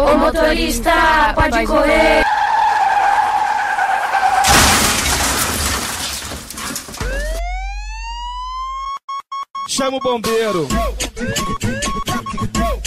Ô motorista, pode correr. Chama o bombeiro.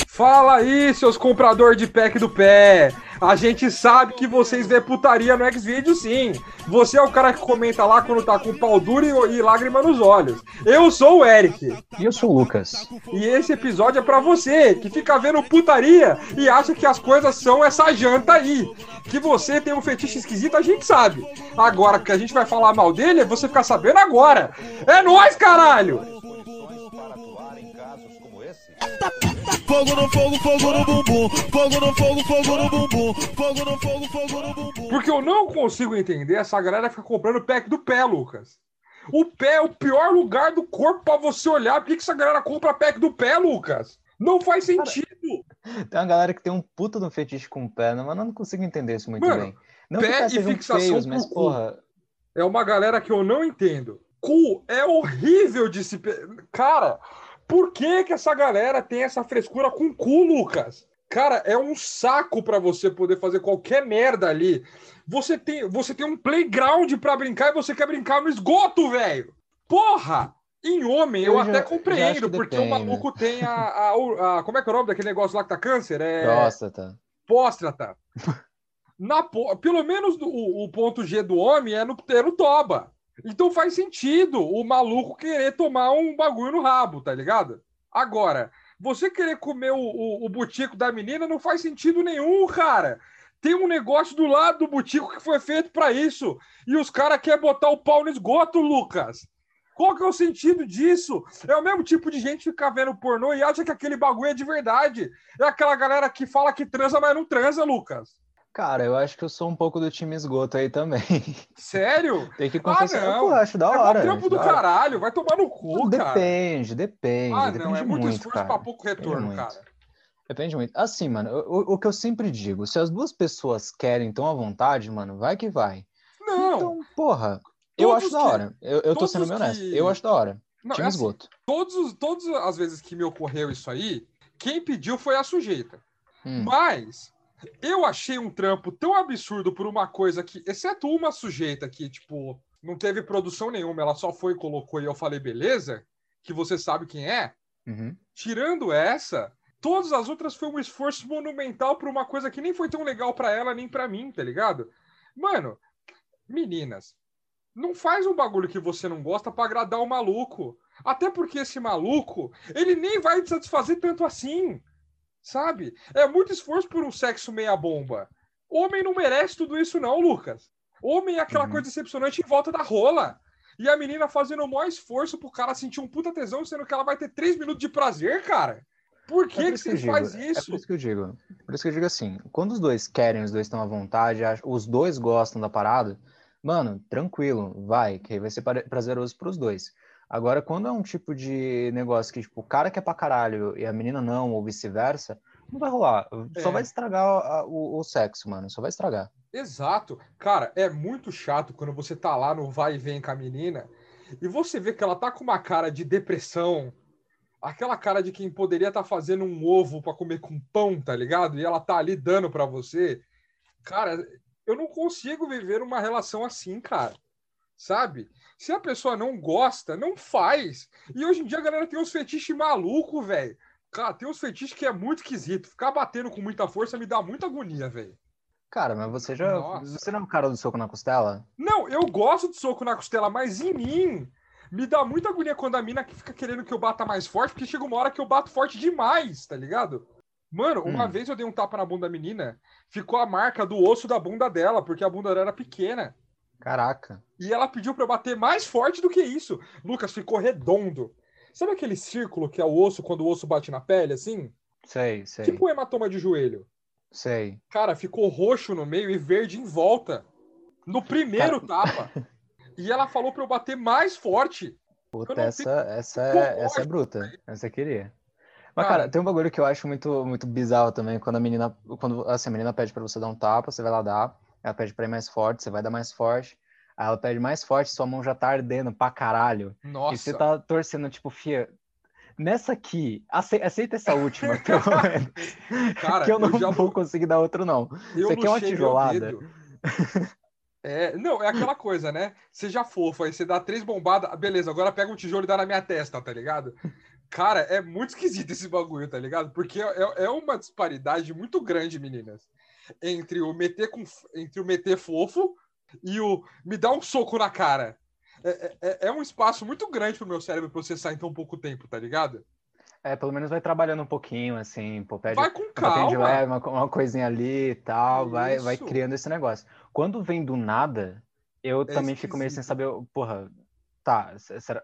Fala aí, seus compradores de pack do pé. A gente sabe que vocês vê putaria no Xvideo sim. Você é o cara que comenta lá quando tá com pau duro e, e lágrima nos olhos. Eu sou o Eric. E eu sou o Lucas. E esse episódio é pra você, que fica vendo putaria e acha que as coisas são essa janta aí. Que você tem um fetiche esquisito, a gente sabe. Agora que a gente vai falar mal dele, é você ficar sabendo agora. É nós, caralho! Fogo no fogo, fogo no bumbum. Fogo no fogo, fogo no bumbum. Fogo no fogo, fogo no bumbum. Porque eu não consigo entender essa galera fica comprando pack do pé, Lucas. O pé é o pior lugar do corpo pra você olhar. Por que, que essa galera compra pack do pé, Lucas? Não faz sentido. Tem uma galera que tem um puta no fetiche com o pé, né? mas eu não consigo entender isso muito Mano, bem. Não pé e fixação feios, mas cu. porra. É uma galera que eu não entendo. Cu é horrível de se. Cara, por que, que essa galera tem essa frescura com cu, Lucas? Cara, é um saco pra você poder fazer qualquer merda ali. Você tem, você tem um playground pra brincar e você quer brincar no esgoto, velho. Porra! Em homem, eu, Eu até já- acho compreendo, que porque o depende. maluco tem a, a- a- Como é que é o nome daquele negócio lá que tá câncer? É Próstata. próstata. Na, pelo menos o, o ponto G do homem é no, é no toba. Então faz sentido o maluco querer tomar um bagulho no rabo, tá ligado? Agora, você querer comer o, o, o butico da menina não faz sentido nenhum, cara. Tem um negócio do lado do butico que foi feito pra isso. E os caras querem botar o pau no esgoto, Lucas. Qual que é o sentido disso? É o mesmo tipo de gente ficar vendo pornô e acha que aquele bagulho é de verdade. É aquela galera que fala que transa, mas não transa, Lucas. Cara, eu acho que eu sou um pouco do time esgoto aí também. Sério? Tem que confessar. não. Pô, acho da é hora. um trampo do da caralho. Vai tomar no cu, cara. Depende, depende. Ah, depende não. É muito, muito, esforço cara. pra pouco retorno, muito. cara. Depende muito. Assim, mano, o, o que eu sempre digo, se as duas pessoas querem tão à vontade, mano, vai que vai. Não. Então, porra, eu acho da que- hora. Eu, eu tô sendo bem honesto. que- Eu acho da hora. não time é assim, esgoto. todos, os- todas as vezes que me ocorreu isso aí, quem pediu foi a sujeita. Hum. Mas eu achei um trampo tão absurdo por uma coisa que, exceto uma sujeita que, tipo, não teve produção nenhuma, ela só foi e colocou e eu falei, beleza, que você sabe quem é. Uhum. Tirando essa, todas as outras foi um esforço monumental por uma coisa que nem foi tão legal pra ela nem pra mim, tá ligado? Mano, meninas, não faz um bagulho que você não gosta pra agradar o maluco. Até porque esse maluco, ele nem vai te satisfazer tanto assim. Sabe? É muito esforço por um sexo meia bomba. Homem não merece tudo isso não, Lucas. Homem é aquela Uhum. coisa decepcionante em volta da rola. E a menina fazendo o maior esforço pro cara sentir um puta tesão, sendo que ela vai ter três minutos de prazer, cara. Por que, É por que isso você faz digo, isso? É por isso que eu digo. Por isso que eu digo assim, quando os dois querem, os dois estão à vontade, os dois gostam da parada, mano, tranquilo, vai, que aí vai ser pra- prazeroso pros dois. Agora, quando é um tipo de negócio que, tipo, o cara quer pra caralho e a menina não, ou vice-versa, não vai rolar. Só É. vai estragar a- o, o sexo, mano. Só vai estragar. Exato. Cara, é muito chato quando você tá lá no vai e vem com a menina e você vê que ela tá com uma cara de depressão, aquela cara de quem poderia estar fazendo um ovo pra comer com pão, tá ligado? E ela tá ali dando pra você. Cara, eu não consigo viver uma relação assim, cara. Sabe? Se a pessoa não gosta, não faz. E hoje em dia a galera tem uns fetiches maluco, velho. Cara, tem uns fetiches que é muito esquisito. Ficar batendo com muita força me dá muita agonia, velho. Cara, mas você já. Nossa. Você não é o cara do soco na costela? Não, eu gosto de soco na costela, mas em mim me dá muita agonia quando a mina que fica querendo que eu bata mais forte, porque chega uma hora que eu bato forte demais, tá ligado? Mano, uma Hum. vez eu dei um tapa na bunda da menina, ficou a marca do osso da bunda dela, porque a bunda dela era pequena. Caraca. E ela pediu pra eu bater mais forte do que isso. Lucas, ficou redondo. Sabe aquele círculo que é o osso quando o osso bate na pele, assim? Sei, sei. Tipo um hematoma de joelho. Sei. Cara, ficou roxo no meio e verde em volta. No primeiro tapa. E ela falou pra eu bater mais forte. Puta, essa, essa, é, essa é bruta. Essa eu queria. Mas, Cara. tem um bagulho que eu acho muito, muito bizarro também, quando a menina, quando assim, a menina pede pra você dar um tapa, você vai lá dar, ela pede pra ir mais forte, você vai dar mais forte, aí ela pede mais forte, sua mão já tá ardendo pra caralho, e Nossa. você tá torcendo, tipo, fia, nessa aqui, ace- aceita essa última, pelo menos. Cara, que eu não eu já vou conseguir dar outro, não. Eu Você quer uma tijolada? É, não, é aquela coisa, né? Seja fofo, aí você dá três bombadas, ah, beleza, agora pega um tijolo e dá na minha testa, tá ligado? Cara, é muito esquisito esse bagulho, tá ligado? Porque é, é uma disparidade muito grande, meninas, entre o meter com, entre o meter fofo e o me dar um soco na cara. É, é, é um espaço muito grande pro meu cérebro processar em tão pouco tempo, tá ligado? É, pelo menos vai trabalhando um pouquinho, assim, pô, pede Vai com calma. leve, uma, uma coisinha ali e tal, vai, vai criando esse negócio. Quando vem do nada, eu É também fico meio sem esquisito. saber, porra, tá, será...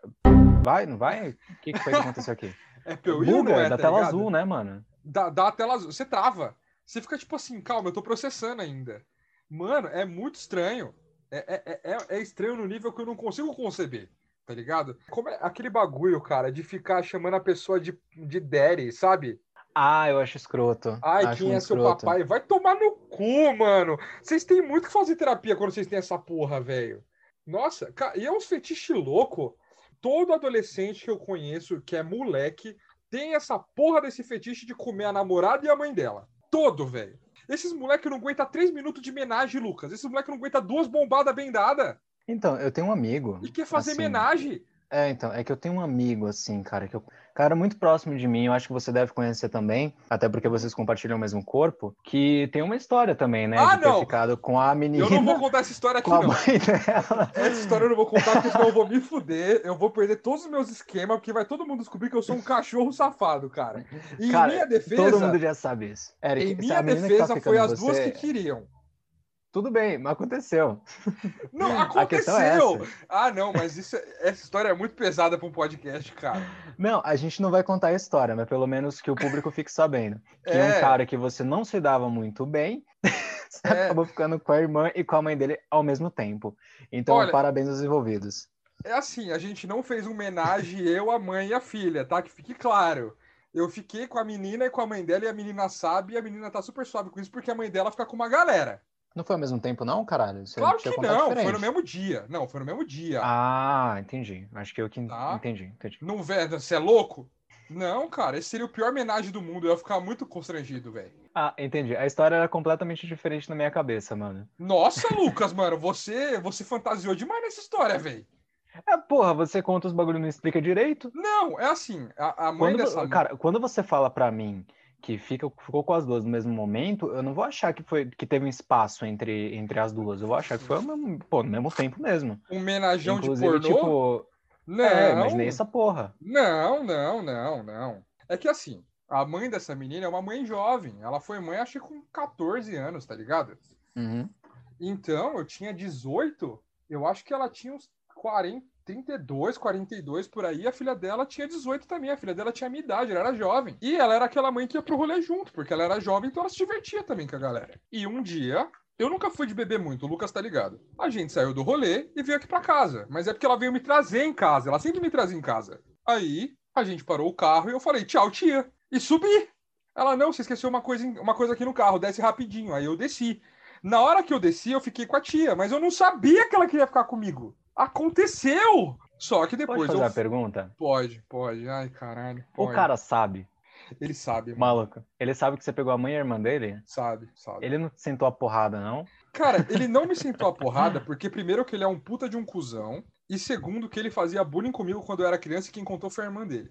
vai, não vai? O que, que foi que aconteceu aqui? É ou Buga, é, da tá tela ligado? azul, né, mano? dá, dá a tela azul. Você trava. Você fica tipo assim, calma, eu tô processando ainda. Mano, é muito estranho. É, é, é, é estranho no nível que eu não consigo conceber, tá ligado? Como é aquele bagulho, cara, de ficar chamando a pessoa de, de daddy, sabe? Ah, eu acho escroto. Ai, acho quem é muito seu escroto. papai? Vai tomar no cu, mano. Vocês têm muito que fazer terapia quando vocês têm essa porra, velho. Nossa, ca- e é uns fetiche louco. Todo adolescente que eu conheço, que é moleque, tem essa porra desse fetiche de comer a namorada e a mãe dela. Todo, velho. Esses moleques não aguentam três minutos de homenagem, Lucas. Esses moleques não aguentam duas bombadas bem dadas. Então, eu tenho um amigo. E quer fazer assim, homenagem. É, então, é que eu tenho um amigo, assim, cara, que eu... cara muito próximo de mim, eu acho que você deve conhecer também, até porque vocês compartilham o mesmo corpo, que tem uma história também, né, Ah, de ter não! ficado com a menina, Eu não vou contar essa história aqui, não. Essa história eu não vou contar, porque senão eu vou me fuder. Eu vou perder todos os meus esquemas, porque vai todo mundo descobrir que eu sou um cachorro safado, cara. E Cara, em minha defesa, Todo mundo já sabe isso. Eric, em se minha tá defesa ficando foi as duas você- que queriam. Tudo bem, mas aconteceu. Não, é aconteceu. essa. ah, não, mas isso, é- essa história é muito pesada para um podcast, cara. Não, a gente não vai contar a história, mas pelo menos que o público fique sabendo. Que É. um cara que você não se dava muito bem, você É. acabou ficando com a irmã e com a mãe dele ao mesmo tempo. Então, Olha- parabéns aos envolvidos. É assim, a gente não fez homenagem eu, a mãe e a filha, tá? Que fique claro. Eu fiquei com a menina e com a mãe dela, e a menina sabe, e a menina tá super suave com isso, porque a mãe dela fica com uma galera. Não foi ao mesmo tempo, não, caralho? Você Claro que não, foi diferente. no mesmo dia. Não, foi no mesmo dia. Ah, entendi. Acho que eu que Tá. entendi, entendi. Não, velho, você é louco? Não, cara, esse seria o pior homenagem do mundo. Eu ia ficar muito constrangido, velho. Ah, entendi. A história era completamente diferente na minha cabeça, mano. Nossa, Lucas, mano, você, você fantasiou demais nessa história, velho. É, porra, você conta os bagulho e não explica direito. Não, é assim, a, a mãe Quando, dessa cara, quando você fala pra mim que fica, ficou com as duas no mesmo momento, eu não vou achar que foi que teve um espaço entre, entre as duas. Eu vou achar que foi mesmo, pô, no mesmo tempo mesmo. um homenagem de pornô. tipo, não, é, imaginei essa porra. não, não, não, não. É que assim, a mãe dessa menina é uma mãe jovem. Ela foi mãe, acho que com 14 anos, tá ligado? Uhum. Então, eu tinha 18, eu acho que ela tinha uns 40, 32, 42 por aí. A filha dela tinha 18 também. A filha dela tinha a minha idade, ela era jovem. E ela era aquela mãe que ia pro rolê junto, porque ela era jovem, então ela se divertia também com a galera. E um dia, eu nunca fui de beber muito, o Lucas tá ligado. A gente saiu do rolê e veio aqui pra casa. Mas é porque ela veio me trazer em casa. Ela sempre me trazia em casa. Aí, a gente parou o carro e eu falei, tchau, tia. E subi. Ela, não, você esqueceu uma coisa, uma coisa aqui no carro, desce rapidinho. Aí eu desci. Na hora que eu desci, eu fiquei com a tia, mas eu não sabia que ela queria ficar comigo. Aconteceu! Só que Pode depois fazer eu. a pergunta? Pode, pode. Ai, caralho. Pode. O cara sabe, Ele sabe, mano. maluco. Ele sabe que você pegou a mãe e a irmã dele? Sabe, sabe. Ele não sentou a porrada, não? Cara, ele não me sentou a porrada, porque primeiro que ele é um puta de um cuzão, e segundo que ele fazia bullying comigo quando eu era criança e quem contou foi a irmã dele.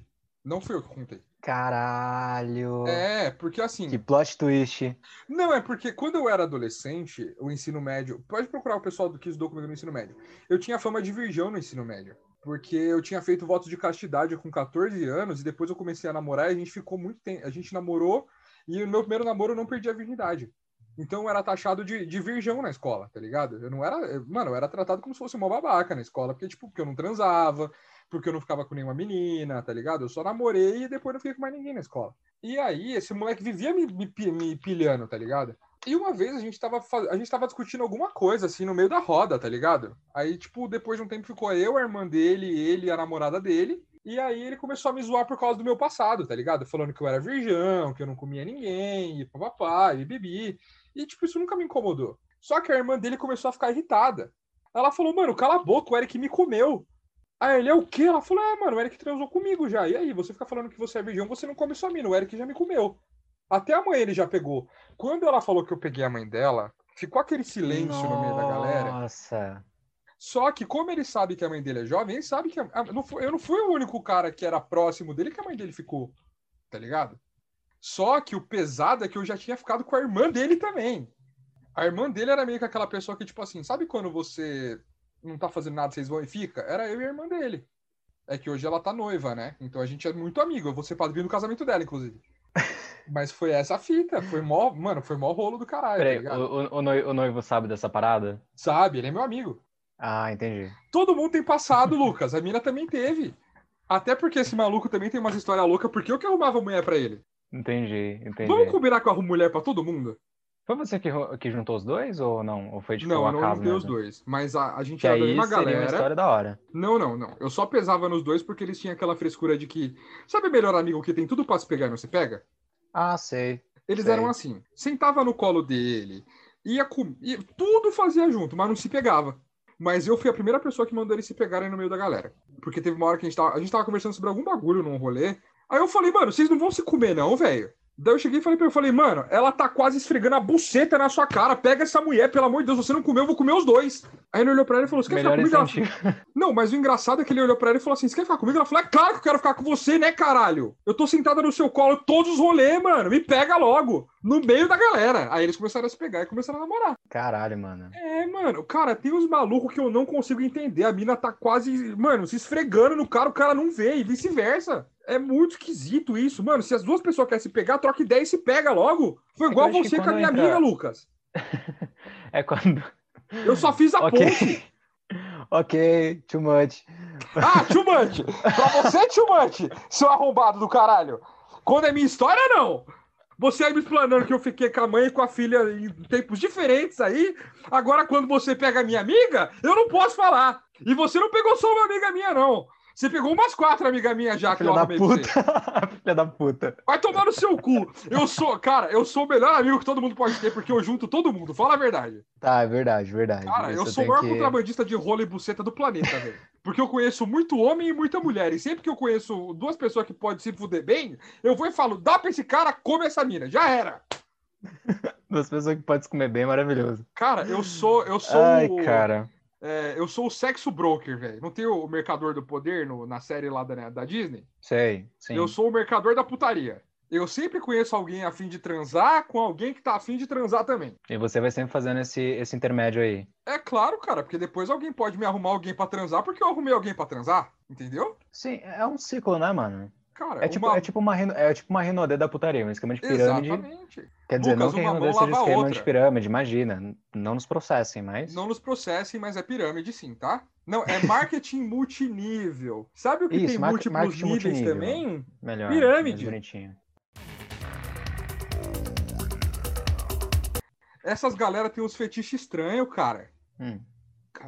Não fui eu que contei. Caralho. É, porque assim. Que plot twist. Não, é porque quando eu era adolescente, o ensino médio. Pode procurar o pessoal do que estudou comigo no ensino médio. Eu tinha fama de virgão no ensino médio. Porque eu tinha feito voto de castidade com 14 anos e depois eu comecei a namorar e a gente ficou muito tempo. A gente namorou e o meu primeiro namoro eu não perdi a virgindade. Então eu era taxado de, de virgão na escola, tá ligado? Eu não era. Mano, eu era tratado como se fosse uma babaca na escola, porque, tipo, porque eu não transava, porque eu não ficava com nenhuma menina, tá ligado? Eu só namorei e depois não fiquei com mais ninguém na escola. E aí, esse moleque vivia me, me, me pilhando, tá ligado? E uma vez a gente, tava, a gente tava discutindo alguma coisa, assim, no meio da roda, tá ligado? Aí, tipo, depois de um tempo ficou eu, a irmã dele, ele a namorada dele. E aí ele começou a me zoar por causa do meu passado, tá ligado? Falando que eu era virgão, que eu não comia ninguém, e papapá, e bebi. E, tipo, isso nunca me incomodou. Só que a irmã dele começou a ficar irritada. Ela falou, mano, cala a boca, o Eric me comeu. Aí ele, é o quê? Ela falou, é, mano, o Eric transou comigo já. E aí, você fica falando que você é virgão, você não come sua mina. O Eric já me comeu. Até a mãe ele já pegou. Quando ela falou que eu peguei a mãe dela, ficou aquele silêncio no meio da galera. Nossa. Só que, como ele sabe que a mãe dele é jovem, ele sabe que. a- a- não foi- eu não fui o único cara que era próximo dele que a mãe dele ficou. Tá ligado? Só que o pesado é que eu já tinha ficado com a irmã dele também. A irmã dele era meio que aquela pessoa que, tipo assim, sabe quando você não tá fazendo nada, vocês vão e fica? Era eu e a irmã dele. É que hoje ela tá noiva, né? Então a gente é muito amigo. Eu vou ser padrinho do casamento dela, inclusive. Mas foi essa a fita. Foi mó. Mano, foi mó rolo do caralho. tá Peraí, ligado? o, o, o noi- o noivo sabe dessa parada? Sabe, ele é meu amigo. Ah, entendi. Todo mundo tem passado, Lucas. A mina também teve. Até porque esse maluco também tem umas histórias loucas, porque eu que arrumava mulher pra ele. Entendi, entendi. Vamos combinar que eu arrumo mulher pra todo mundo? Foi você que, que juntou os dois ou não? Ou foi tipo não, um eu não acaso juntei os dois. Mas a, a gente Que era da aí mesma seria uma galera. história da hora. Não, não, não. Eu só pesava nos dois porque eles tinham aquela frescura de que. Sabe melhor amigo que tem tudo pra se pegar e não se pega? Ah, sei. Eles Sei. eram assim. Sentava no colo dele, ia com. ia- tudo fazia junto, mas não se pegava. Mas eu fui a primeira pessoa que mandou eles se pegarem no meio da galera. Porque teve uma hora que a gente tava, a gente tava conversando sobre algum bagulho num rolê. Aí eu falei, mano, vocês não vão se comer, não, velho. Daí eu cheguei e falei pra ele, eu falei, mano, ela tá quase esfregando a buceta na sua cara. Pega essa mulher, pelo amor de Deus, você não comeu, eu vou comer os dois. Aí ele olhou pra ela e falou: Você quer ficar Melhor comigo? Ela não, mas o engraçado é que ele olhou pra ela e falou assim: Você quer ficar comigo? Ela falou: É claro que eu quero ficar com você, né, caralho? Eu tô sentada no seu colo todos os rolês, mano. Me pega logo. No meio da galera. Aí eles começaram a se pegar e começaram a namorar. Caralho, mano. É, mano. Cara, tem uns malucos que eu não consigo entender. A mina tá quase, mano, se esfregando no cara, o cara não vê e vice-versa. É muito esquisito isso, mano. Se as duas pessoas querem se pegar, troca ideia e se pega logo. Foi É igual que você com a minha entra- amiga, Lucas. É quando. Eu só fiz a Ok. ponte. ok, too much. Ah, too much. Pra você, too much, seu arrombado do caralho. Quando é minha história, não. Você aí me explanando que eu fiquei com a mãe e com a filha em tempos diferentes aí. Agora, quando você pega a minha amiga, eu não posso falar. E você não pegou só uma amiga minha, não. Você pegou umas quatro amigas minhas já que Filha eu da puta. Filha da puta. Vai tomar no seu cu. Eu sou, cara, eu sou o melhor amigo que todo mundo pode ter, porque eu junto todo mundo. Fala a verdade. Tá, é verdade, verdade. Cara, eu Isso sou o maior que- contrabandista de rola e buceta do planeta, velho. Porque eu conheço muito homem e muita mulher. E sempre que eu conheço duas pessoas que podem se fuder bem, eu vou e falo: dá pra esse cara, come essa mina. Já era. Duas pessoas que podem se comer bem, maravilhoso. Cara, eu sou. Eu sou. Ai, o- cara. É, eu sou o sexo broker, velho. Não tem o Mercador do Poder no- na série lá da, da Disney? Sei, sim. Eu sou o mercador da putaria. Eu sempre conheço alguém a fim de transar com alguém que tá a fim de transar também. E você vai sempre fazendo esse, esse intermédio aí. É claro, cara, porque depois alguém pode me arrumar alguém pra transar porque eu arrumei alguém pra transar, entendeu? Sim, é um ciclo, né, mano? Cara, É tipo, uma... é tipo uma, é tipo uma rinodê da putaria, um esquema de pirâmide. Exatamente. Quer dizer, Lucas, não que mão seja a esquema outra. de pirâmide, imagina. Não nos processem, mas. Não nos processem, mas é pirâmide sim, tá? Não, é marketing multinível. Sabe o que Isso, tem mar- múltiplos marketing níveis multinível. também? Melhor. Pirâmide. bonitinho. Essas galera tem uns fetiches estranhos, cara. Hum.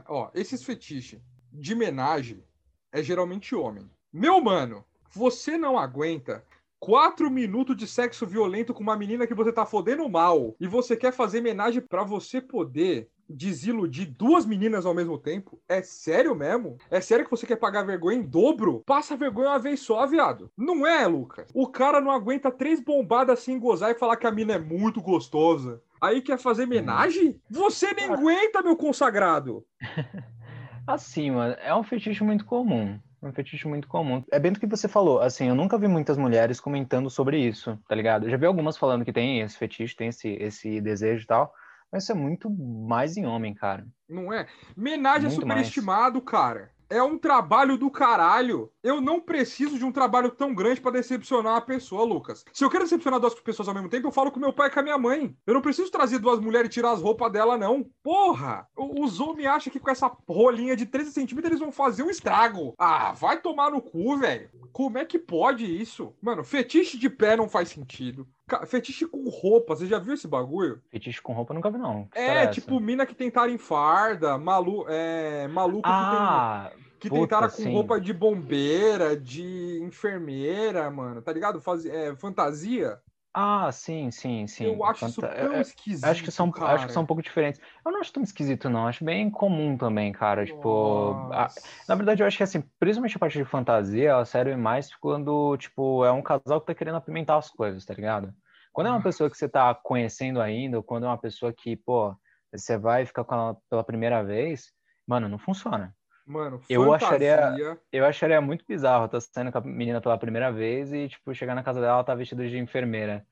Ó, esses fetiches de homenagem é geralmente homem. Meu mano, você não aguenta quatro minutos de sexo violento com uma menina que você tá fodendo mal e você quer fazer homenagem pra você poder desiludir duas meninas ao mesmo tempo? É sério mesmo? É sério que você quer pagar vergonha em dobro? Passa vergonha uma vez só, viado. Não é, Lucas? O cara não aguenta três bombadas assim gozar e falar que a mina é muito gostosa. Aí quer fazer homenagem? Você nem aguenta, meu consagrado. Assim, mano, é um fetiche muito comum. É Um fetiche muito comum. É bem do que você falou. Assim, eu nunca vi muitas mulheres comentando sobre isso, tá ligado? Eu já vi algumas falando que tem esse fetiche, tem esse, esse desejo e tal. Mas isso é muito mais em homem, cara. Não é? Homenagem é superestimado, cara. É um trabalho do caralho. Eu não preciso de um trabalho tão grande pra decepcionar uma pessoa, Lucas. Se eu quero decepcionar duas pessoas ao mesmo tempo, eu falo com meu pai e com a minha mãe. Eu não preciso trazer duas mulheres e tirar as roupas dela, não. Porra! Os homens acham que com essa rolinha de 13 centímetros eles vão fazer um estrago. Ah, vai tomar no cu, velho. Como é que pode isso? Mano, fetiche de pé não faz sentido. Fetiche com roupa, você já viu esse bagulho? Fetiche com roupa eu nunca vi, não. Que É, essa? tipo, mina que tentaram em farda, malu é, maluco Ah, que, tem, que tentaram com sim. roupa de bombeira, de enfermeira, mano, tá ligado? Faz, é, fantasia. Ah, sim, sim, sim. Eu acho isso Fanta- tão eu- eu esquisito. acho que são, acho que são um cara. pouco diferentes. Eu não acho tão esquisito, não. Acho bem comum também, cara. Tipo, a- Nossa. na verdade, eu acho que assim, principalmente a parte de fantasia, ela serve mais quando, tipo, é um casal que tá querendo apimentar as coisas, tá ligado? Quando é uma pessoa que você tá conhecendo ainda, ou quando é uma pessoa que, pô, você vai ficar com ela pela primeira vez, mano, não funciona. Mano, Eu acharia-. Eu acharia muito bizarro estar saindo com a menina pela primeira vez e, tipo, chegar na casa dela, ela tá vestida de enfermeira.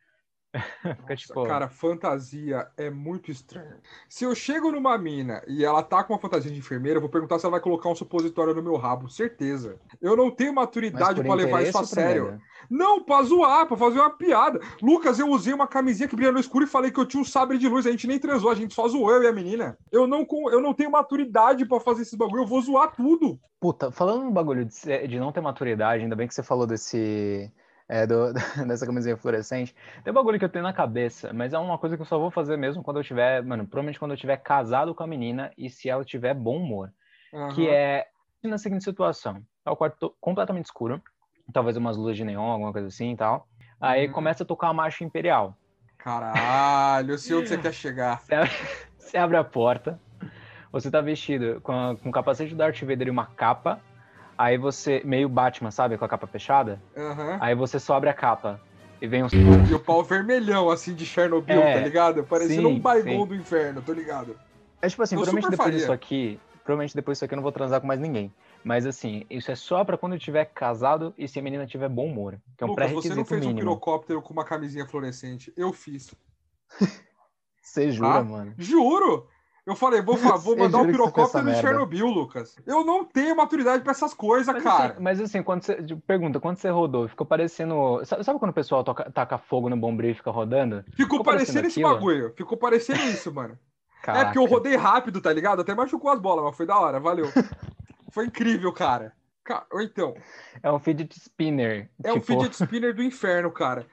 Nossa, tipo. Cara, fantasia é muito estranho. Se eu chego numa mina e ela tá com uma fantasia de enfermeira, eu vou perguntar se ela vai colocar um supositório no meu rabo, certeza. Eu não tenho maturidade por pra levar isso a sério. Não, pra zoar, pra fazer uma piada. Lucas, eu usei uma camisinha que brilha no escuro e falei que eu tinha um sabre de luz. A gente nem transou, a gente só zoou eu e a menina. Eu não, com- eu não tenho maturidade pra fazer esses bagulho, eu vou zoar tudo. Puta, falando no bagulho de, de não ter maturidade, ainda bem que você falou desse. É, do- dessa camisinha fluorescente. Tem um bagulho que eu tenho na cabeça, mas é uma coisa que eu só vou fazer mesmo quando eu tiver. Mano, provavelmente quando eu tiver casado com a menina e se ela tiver bom humor. Que Aham. é na seguinte situação: tá o quarto to- completamente escuro, talvez umas luzes de neon, alguma coisa assim e tal. Aí Uhum. começa a tocar a marcha imperial. Caralho, eu sei onde você quer chegar. Você abre, você abre a porta, você tá vestido com, com capacete do Darth Vader e uma capa. Aí você, meio Batman, sabe? Com a capa fechada. Aham. Aí você só abre a capa e vem um. E o pau vermelhão, assim, de Chernobyl, É, tá ligado? Parecendo sim, um sim. do inferno, tô ligado. É tipo assim, Eu provavelmente depois faria. disso aqui. Provavelmente depois disso aqui eu não vou transar com mais ninguém. Mas assim, isso é só pra quando eu tiver casado e se a menina tiver bom humor. Que é um Lucas, você não fez um mínimo. pirocóptero com uma camisinha fluorescente. Eu fiz. Você jura, Ah? mano? Juro! Eu falei, vou, vou mandar um pirocóptero essa em merda? Chernobyl, Lucas. Eu não tenho maturidade pra essas coisas, Mas cara. assim, mas assim, quando você. Pergunta, quando você rodou, ficou parecendo. Sabe, sabe quando o pessoal toca, taca fogo no bombril e fica rodando? Ficou ficou parecendo parecendo esse bagulho. Ficou parecendo isso, mano. É Caraca. porque eu rodei rápido, tá ligado? Até machucou as bolas, mas foi da hora, valeu. foi incrível, cara. Ca- Ou então, É um fidget spinner. é um tipo, fidget spinner do inferno, cara.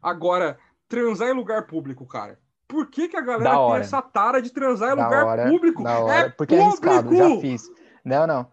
Agora, transar em lugar público, cara. Por que, que a galera tem essa tara de transar em Da lugar hora, público? Da hora. É porque é arriscado, já público! fiz. Não, não.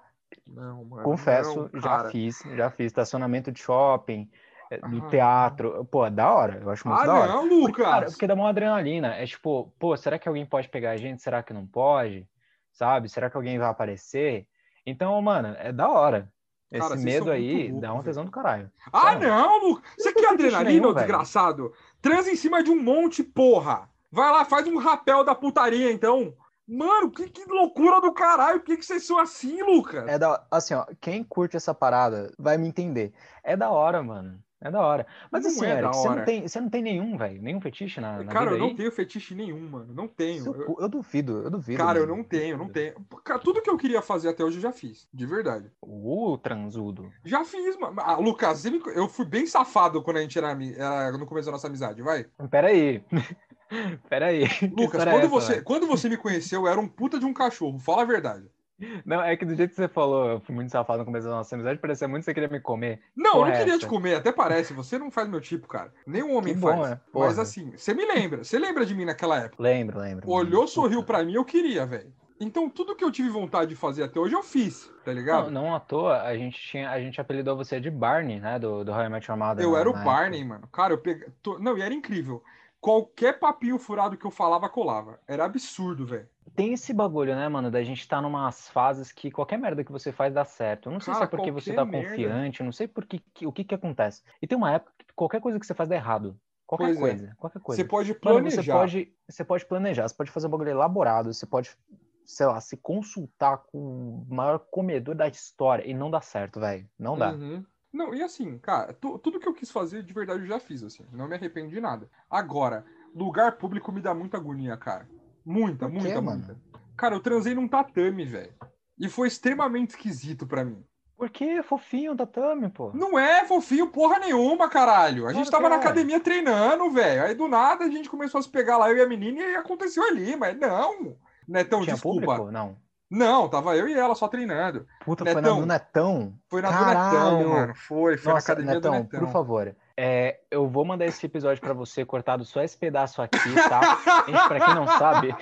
Não, mano. Confesso, não, já fiz, já fiz. Estacionamento de shopping, eh, do Ah. teatro. Pô, é da hora. Eu acho muito Ah, da hora. não, Porque, cara, Lucas. porque dá uma adrenalina. É tipo, pô, será que alguém pode pegar a gente? Será que não pode? Sabe? Será que alguém vai aparecer? Então, mano, é da hora. Esse Cara, medo aí loucos, dá um velho. tesão do caralho. Ah, Sério. não, Lucas. Você quer adrenalina, nenhum, desgraçado? Transa em cima de um monte, porra. Vai lá, faz um rapel da putaria, então. Mano, que, que loucura do caralho. Por que, que vocês são assim, Lucas? É da assim, ó, quem curte essa parada vai me entender. É da hora, mano. É da hora. Mas Não assim, é Eric, você hora. não tem, você não tem nenhum, velho, nenhum fetiche na, na Cara, eu não aí? tenho fetiche nenhum, mano. Não tenho. Eu- Eu duvido, eu duvido. Cara, eu não tenho, não tenho. Cara, tudo que eu queria fazer até hoje eu já fiz. De verdade. O transudo. Já fiz, mano. Ah, Lucas, eu fui bem safado quando a gente era, era no começo da nossa amizade, vai. Pera aí. Pera aí. Lucas, é quando, essa, você, velho? quando você me conheceu, eu era um puta de um cachorro. Fala a verdade. Não, é que do jeito que você falou, eu fui muito safado no começo da nossa amizade, parecia muito que você queria me comer. Não, eu não queria essa. te comer, até parece. Você não faz meu tipo, cara. Nenhum homem bom, faz. né? Mas assim, você me lembra. Você lembra de mim naquela época? Lembro, lembro. Olhou, sorriu Puta. pra mim, eu queria, velho. Então tudo que eu tive vontade de fazer até hoje, eu fiz, tá ligado? Não, não à toa, a gente tinha, a gente apelidou você de Barney, né, do, do How I Met Your Mother. eu na- era o Barney, mano. Cara, eu peguei. Não, e era incrível. Qualquer papinho furado que eu falava, colava. Era absurdo, velho. Tem esse bagulho, né, mano, da gente tá numas fases que qualquer merda que você faz dá certo. Eu não sei se Cara, é porque você tá merda. confiante, eu não sei por que, que- o que que acontece. E tem uma época que qualquer coisa que você faz dá errado. Qualquer Pois é. coisa, qualquer coisa. Você pode Mano, planejar. você pode, você pode planejar, você pode fazer um bagulho elaborado, você pode, sei lá, se consultar com o maior comedor da história e não dá certo, velho. Não dá. Uhum. Não, e assim, cara, tu- tudo que eu quis fazer, de verdade, eu já fiz, assim. Não me arrependo de nada. Agora, lugar público me dá muita agonia, cara. Muita, Por quê, muita, mano? muita. Cara, eu transei num tatame, velho. E foi extremamente esquisito pra mim. Porque é fofinho o tatame, pô. Não é fofinho porra nenhuma, caralho. A gente tava que na é. academia treinando, velho. Aí do nada a gente começou a se pegar lá, eu e a menina, e aconteceu ali, mas não. Netão, Tinha desculpa. público? Não. Não, tava eu e ela só treinando. Puta, foi na Netão. do Netão. Foi na do Caralho! Netão, mano. Foi, foi Nossa, na academia Netão, do Netão. por favor. É, eu vou mandar esse episódio pra você cortado só esse pedaço aqui, tá? Pra quem não sabe,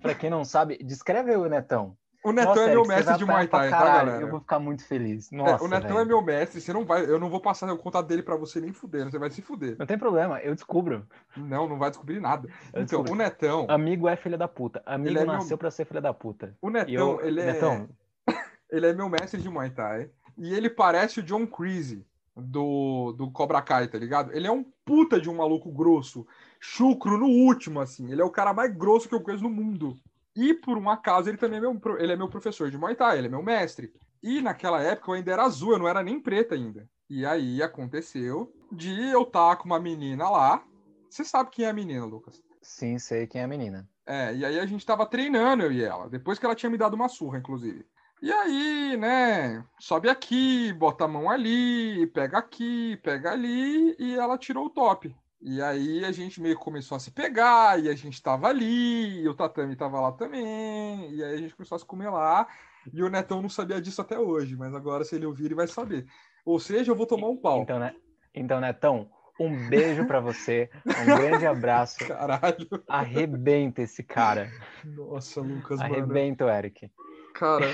pra quem não sabe, descreve o Netão. O Netão Nossa, é meu mestre de Muay Thai, tá, caralho. galera? Eu vou ficar muito feliz. É, Nossa, o Netão velho. é meu mestre, você não vai, eu não vou passar o contato dele pra você nem fuder, você vai se fuder. Não tem problema, eu descubro. Não, não vai descobrir nada. Eu Então, descubro. o Netão, Amigo é filha da puta. Amigo Ele é meu- nasceu pra ser filha da puta. o Netão, eu, ele é, Netão, ele é meu mestre de Muay Thai e ele parece o John Creasy do, do Cobra Kai, tá ligado? Ele é um puta de um maluco grosso, chucro no último, assim. Ele é o cara mais grosso que eu conheço no mundo. E por um acaso ele também é meu, ele é meu professor de Muay Thai, ele é meu mestre. E naquela época eu ainda era azul, eu não era nem preta ainda. E aí aconteceu de eu estar com uma menina lá. Você sabe quem é a menina, Lucas? sim, sei quem é a menina. É, e aí a gente tava treinando, eu e ela, depois que ela tinha me dado uma surra, inclusive. E aí, né, sobe aqui, bota a mão ali, pega aqui, pega ali, e ela tirou o top. E aí a gente meio que começou a se pegar, e a gente tava ali, e o tatame tava lá também, e aí a gente começou a se comer lá, e o Netão não sabia disso até hoje, mas agora se ele ouvir ele vai saber. Ou seja, eu vou tomar um pau. Então, né? Então, Netão, um beijo pra você, um grande abraço. Caralho. Arrebenta esse cara. Nossa, Lucas, mano. Arrebenta o Eric. Cara,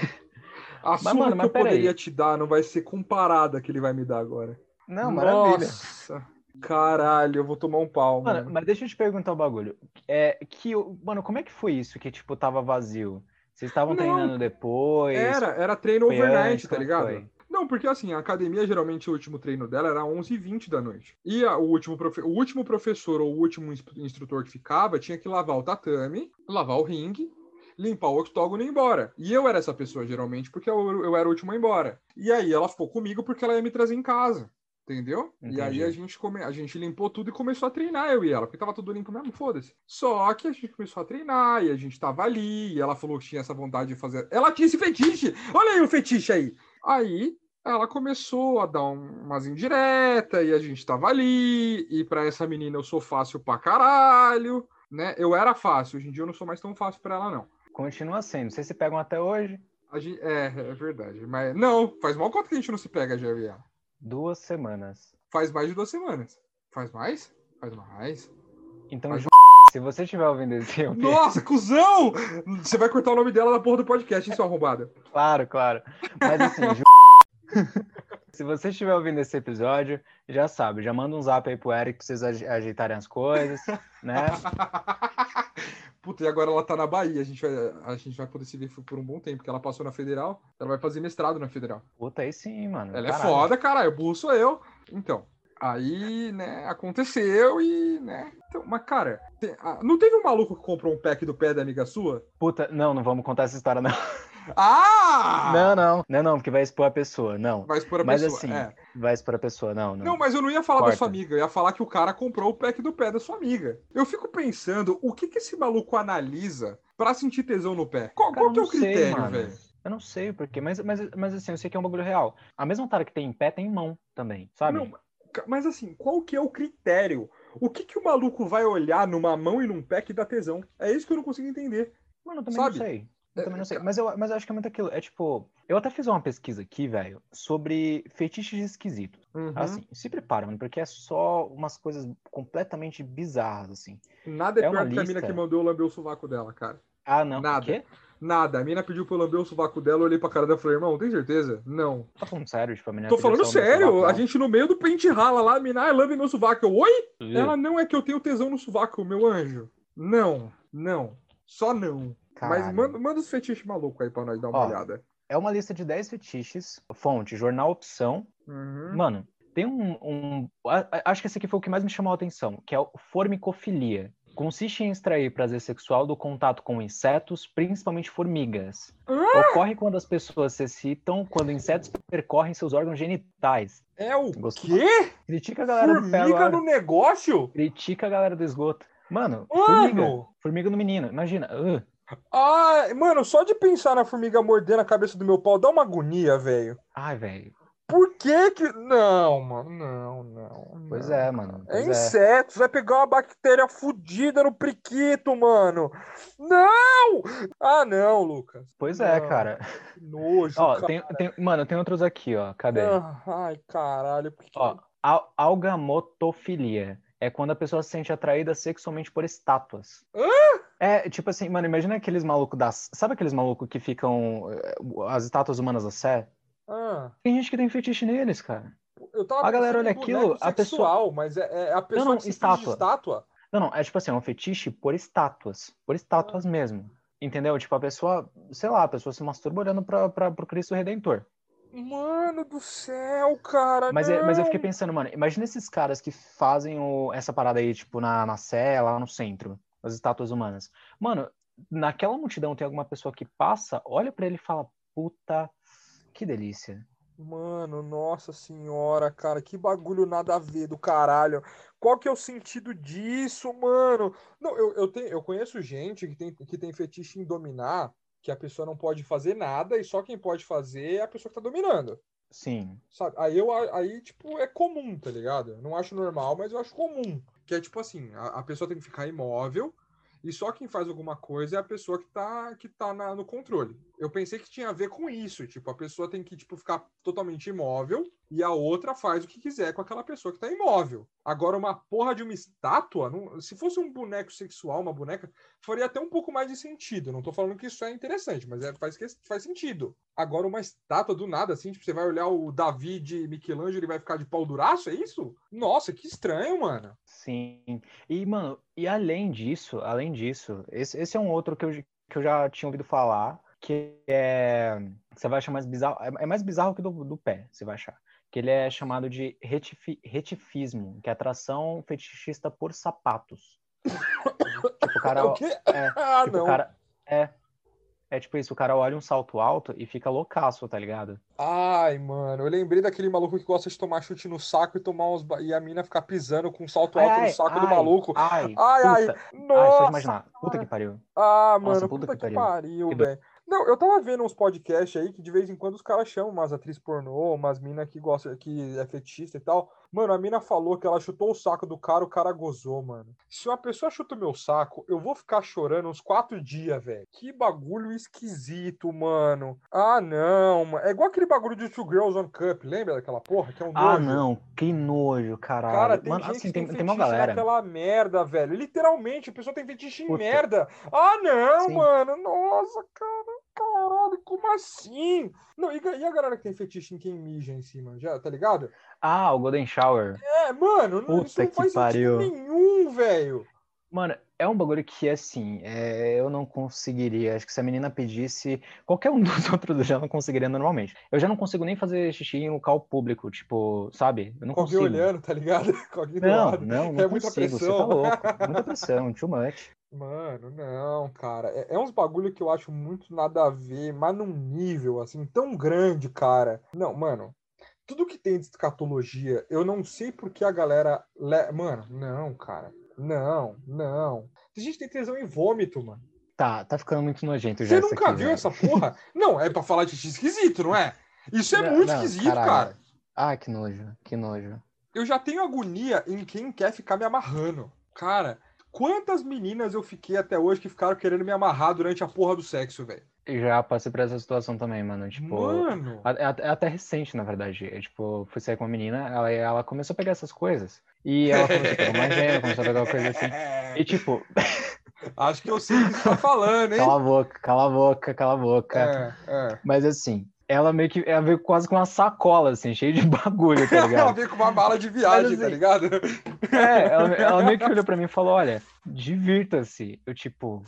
a Mas, surra mano, que eu poderia te dar não vai ser comparada que ele vai me dar agora. Não, maravilha. Nossa, caralho, eu vou tomar um pau, Mano, mano. mas deixa eu te perguntar um bagulho. É, que, o- mano, como é que foi isso que, tipo, tava vazio? Vocês estavam treinando depois? Era, era treino overnight, antes, tá é que ligado? foi? Não, porque assim, a academia, geralmente, o último treino dela era 11h20 da noite. E a- o, último profe- o último professor ou o último ins- instrutor que ficava tinha que lavar o tatame, lavar o ringue, limpar o octógono e ir embora. E eu era essa pessoa, geralmente, porque eu, eu era o último a ir embora. E aí ela ficou comigo porque ela ia me trazer em casa. Entendeu? E aí Entendi. a gente, come... a gente limpou tudo e começou a treinar, eu e ela, porque tava tudo limpo mesmo, foda-se. Só que a gente começou a treinar e a gente tava ali, e ela falou que tinha essa vontade de fazer. Ela tinha esse fetiche! Olha aí o fetiche aí! Aí ela começou a dar um- umas indiretas e a gente tava ali, e pra essa menina eu sou fácil pra caralho, né? Eu era fácil, hoje em dia eu não sou mais tão fácil pra ela, não. Continua sendo. Vocês se pegam até hoje? Gente... É, é verdade. Mas não, faz mal quanto que a gente não se pega, já e ela. Duas semanas. Faz mais de duas semanas. Faz mais? Faz mais. Então, Ju, se você estiver ouvindo esse eu- Nossa, cuzão! Você vai cortar o nome dela da porra do podcast, hein, sua arrombada? Claro, claro. Mas assim. se você estiver ouvindo esse episódio, já sabe, já manda um zap aí pro Eric pra vocês aj- ajeitarem as coisas, né? Puta, e agora ela tá na Bahia. A gente, vai, a gente vai poder se ver por um bom tempo, porque ela passou na Federal. Ela vai fazer mestrado na Federal. Puta, aí sim, mano. Ela é Caralho. foda, caralho. Burro sou eu. Então, aí, né, aconteceu e, né. Então, mas, cara, tem- ah, não teve um maluco que comprou um pack do pé da amiga sua? Puta, não, não vamos contar essa história, não. Ah! Não, não. Não, não, porque vai expor a pessoa. Não. Vai expor a Mas pessoa. assim, é. vai expor a pessoa, não, não. Não, mas eu não ia falar da Corta. sua amiga, eu ia falar que o cara comprou o pack do pé da sua amiga. Eu fico pensando, o que que esse maluco analisa pra sentir tesão no pé? Qual, Cara, qual que é o critério, velho? Eu não sei o porquê, mas, mas, mas assim, eu sei que é um bagulho real. A mesma tara que tem em pé tem em mão também, sabe? Não, mas assim, qual que é o critério? O que que o maluco vai olhar numa mão e num pé que dá tesão? É isso que eu não consigo entender. Mano, eu também sabe? não sei. Eu também não sei. Mas eu, mas eu acho que é muito aquilo. É tipo, eu até fiz uma pesquisa aqui, velho, sobre fetiches esquisitos. Uhum. Assim, se prepara, mano, porque é só umas coisas completamente bizarras, assim. Nada é, é uma pior que a mina lista. que mandou eu lamber o sovaco dela, cara. Ah, não. Nada. O quê? Nada. A mina pediu pra eu lamber o sovaco dela, eu olhei pra cara dela e falei, irmão, tem certeza? Não. Tá falando sério, tipo, a menina Tô falando sério, sovaco a gente no meio do pente rala lá, a mina, ah, lambe meu sovaco. Eu, oi? Ela não é que eu tenho tesão no sovaco, meu anjo. Não, não. Só não. Mas manda, manda os fetiches malucos aí pra nós dar uma Ó. olhada. É uma lista de 10 fetiches. Fonte, jornal Opção. Uhum. Mano, tem um, um- Acho que esse aqui foi o que mais me chamou a atenção, que é o formicofilia. Consiste em extrair prazer sexual do contato com insetos, principalmente formigas. Ocorre quando as pessoas se excitam quando insetos percorrem seus órgãos genitais. É o Gostou? quê? Critica a galera do pé Formiga no negócio? Critica a galera do esgoto. Mano, formiga. Mano! Formiga no menino. Imagina. uh, Ah, mano, só de pensar na formiga mordendo a cabeça do meu pau dá uma agonia, velho. Ai, velho. Por que que. Não, mano, não, não. Pois não. é, mano. É Pois é. inseto, vai pegar uma bactéria fudida no priquito, mano. Não! Ah, não, Lucas. Pois é, Não. cara. Que nojo, Ó, cara. tem, tem, mano, tem outros aqui, ó. Cadê? Ah, Ai, caralho. por que- Ó, al- algamotofilia é quando a pessoa se sente atraída sexualmente por estátuas. É, tipo assim, mano, imagina aqueles malucos das. Sabe aqueles malucos que ficam. eh, As estátuas humanas da Sé? Ah, Tem gente que tem fetiche neles, cara. A galera olha aquilo, a pessoa- sexual, mas é, é a pessoa não, que se estátua. estátua. Não, não, é tipo assim, é um fetiche por estátuas. Por estátuas Ah. mesmo. Entendeu? Tipo, a pessoa, sei lá, a pessoa se masturba olhando pra, pra, pro Cristo Redentor. Mano do céu, cara. Mas, é- mas eu fiquei pensando, mano, imagina esses caras que fazem o- essa parada aí, tipo, na, na Sé, lá no centro, as estátuas humanas. Mano, naquela multidão tem alguma pessoa que passa, olha pra ele e fala, puta, que delícia. Mano, nossa senhora, cara, que bagulho nada a ver do caralho. Qual que é o sentido disso, mano? Não, eu, eu, tenho, eu conheço gente que tem, que tem fetiche em dominar, que a pessoa não pode fazer nada e só quem pode fazer é a pessoa que tá dominando. Sim. Sabe? Aí eu aí, tipo, é comum, tá ligado? Eu não acho normal, mas eu acho comum. Que é tipo assim, a, a pessoa tem que ficar imóvel e só quem faz alguma coisa é a pessoa que tá, que tá na- no controle. Eu pensei que tinha a ver com isso, tipo, a pessoa tem que, tipo, ficar totalmente imóvel e a outra faz o que quiser com aquela pessoa que tá imóvel. Agora, uma porra de uma estátua, não- se fosse um boneco sexual, uma boneca, faria até um pouco mais de sentido. Não tô falando que isso é interessante, mas é, faz, faz sentido. Agora, uma estátua do nada, assim, tipo, você vai olhar o Davi de Michelangelo e vai ficar de pau duraço, é isso? Nossa, que estranho, mano. Sim. E, mano, e além disso, além disso, esse, esse é um outro que eu, que eu já tinha ouvido falar, que é. Você vai achar mais bizarro. É é mais bizarro que do, do pé, você vai achar. Que ele é chamado de retifi- retifismo, que é atração fetichista por sapatos. Tipo, o cara. É é, Ah, tipo, não. o cara. É. É tipo isso, o cara olha um salto alto e fica loucaço, tá ligado? Ai, mano, eu lembrei daquele maluco que gosta de tomar chute no saco e tomar uns. E a mina ficar pisando com um salto alto no saco do ai, maluco. Ai, Ai, ai, puta. Ai, só de nossa. imaginar. Puta que pariu. Ah, Nossa, mano, puta puta, que que pariu. do- velho. Não, eu tava vendo uns podcasts aí que de vez em quando os caras chamam umas atrizes pornô, umas minas que gosta, que é fetista e tal. Mano, a mina falou que ela chutou o saco do cara, o cara gozou, mano. Se uma pessoa chuta o meu saco, eu vou ficar chorando uns quatro dias, velho. Que bagulho esquisito, mano. Ah, não, mano. É igual aquele bagulho de Two Girls One Cup, lembra daquela porra? Que é um Ah, nojo. não, que nojo, caralho. Cara, tem Mano, gente assim, que tem, tem, tem uma galera. naquela merda, velho. Literalmente, a pessoa tem fetiche em merda. Ah, não, Sim. mano. Nossa, cara. Caralho, como assim? Não, e, e a galera que tem fetiche em quem mija em cima, já, tá ligado? Ah, o Golden Shower. É, mano, não, isso Puta não faz pariu. sentido nenhum, velho. Mano, é um bagulho que, assim, é, eu não conseguiria. Acho que se a menina pedisse, qualquer um dos outros já não conseguiria normalmente. Eu já não consigo nem fazer xixi em local público, tipo, sabe? Eu não alguém consigo. olhando, tá ligado? Não, não, não É muita consigo. Você pressão. tá louco. Muita pressão, too much. Mano, não, cara. É, é uns bagulho que eu acho muito nada a ver, mas num nível, assim, tão grande, cara. Não, mano. Tudo que tem de escatologia, eu não sei por que a galera. le- Mano, não, cara. Não, não. A gente tem tesão em vômito, mano. Tá, tá ficando muito nojento já Você nunca aqui, viu velho. essa porra? Não, é pra falar de esquisito, não é? Isso é Não, muito não, esquisito, caralho. cara. Ah, que nojo, que nojo. Eu já tenho agonia em quem quer ficar me amarrando. Cara, quantas meninas eu fiquei até hoje que ficaram querendo me amarrar durante a porra do sexo, velho? Já passei por essa situação também, mano. Tipo, Mano. É até- é até recente, na verdade. É, tipo, fui sair com uma menina, ela, ela começou a pegar essas coisas. E ela começou a pegar uma gema, começou a pegar uma coisa assim. E tipo, Acho que eu sei o que você tá falando, hein? cala a boca, cala a boca, cala a boca. É, é. Mas assim, ela meio que ela veio quase com uma sacola, assim, cheia de bagulho, tá Ela ligado? veio com uma mala de viagem, tá assim, ligado? É, ela, ela meio que olhou pra mim e falou: olha, divirta-se. Eu, tipo,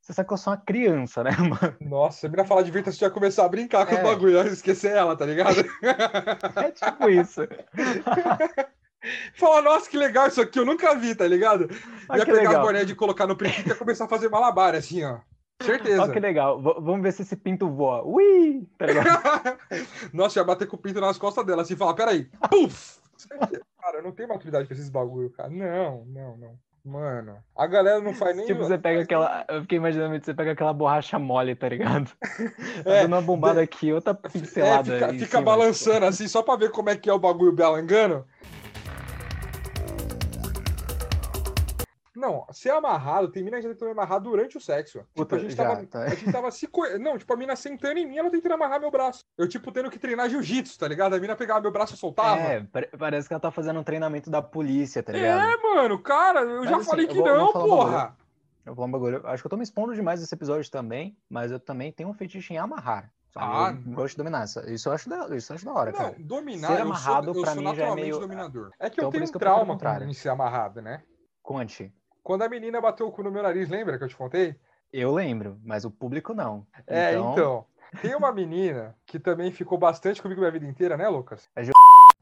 você sabe que eu sou uma criança, né, mano? Nossa, a mina falar você já começar a brincar com É. o bagulho, eu esquecer ela, tá ligado? É tipo isso. Fala, nossa, que legal isso aqui, eu nunca vi, tá ligado? Olha Ia pegar legal. boné de colocar no princípio e ia começar a fazer malabar, assim, ó. Certeza. Olha que legal. V- vamos ver se esse pinto voa. Ui! Tá? Nossa, ia bater com o pinto nas costas dela, assim, falar, peraí, puf! Cara, eu não tenho maturidade pra esses bagulho, cara. Não, não, não. Mano, a galera não faz nem... Tipo, você pega aquela. Eu fiquei imaginando que você pega aquela borracha mole, tá ligado? Tá É, dando uma bombada aqui, outra É, pincelada. fica, em fica cima, balançando assim, só pra ver como é que é o bagulho belangano. Não, ser amarrado, tem mina que já tentou me amarrar durante o sexo. Tipo, Puta, a gente já, tava. tá. A gente tava se. co- Não, tipo, a mina sentando em mim, ela tentando amarrar meu braço. Eu, tipo, tendo que treinar jiu-jitsu, tá ligado? A mina pegava meu braço e soltava. É, pare- parece que ela tá fazendo um treinamento da polícia, tá ligado? É, mano, cara, eu Mas já assim, falei eu que vou- eu não, um porra. Eu vou falar um bagulho. Acho que eu tô me expondo demais nesse episódio também, mas eu também tenho um fetiche em amarrar. Ah, eu gosto de dominar. Isso, eu acho da, isso eu acho da hora, Não, cara. dominar, Ser eu amarrado, sou, eu pra sou mim, já é meio- dominador. É que Então, eu tenho um eu trauma com em ser amarrado, né? Conte. Quando a menina bateu o cu no meu nariz, lembra que eu te contei? Eu lembro, mas o público não. É, então. Tem uma menina que também ficou bastante comigo minha vida inteira, né, Lucas? É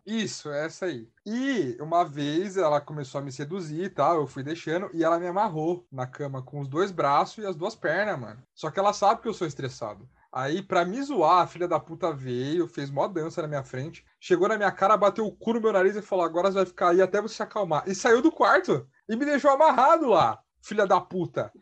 Isso, essa aí. E uma vez ela começou a me seduzir e tal, eu fui deixando, e ela me amarrou na cama com os dois braços e as duas pernas, mano. Só que ela sabe que eu sou estressado. Aí, pra me zoar, a filha da puta veio, fez mó dança na minha frente, chegou na minha cara, bateu o cu no meu nariz e falou: agora você vai ficar aí até você se acalmar. E saiu do quarto e me deixou amarrado lá, filha da puta.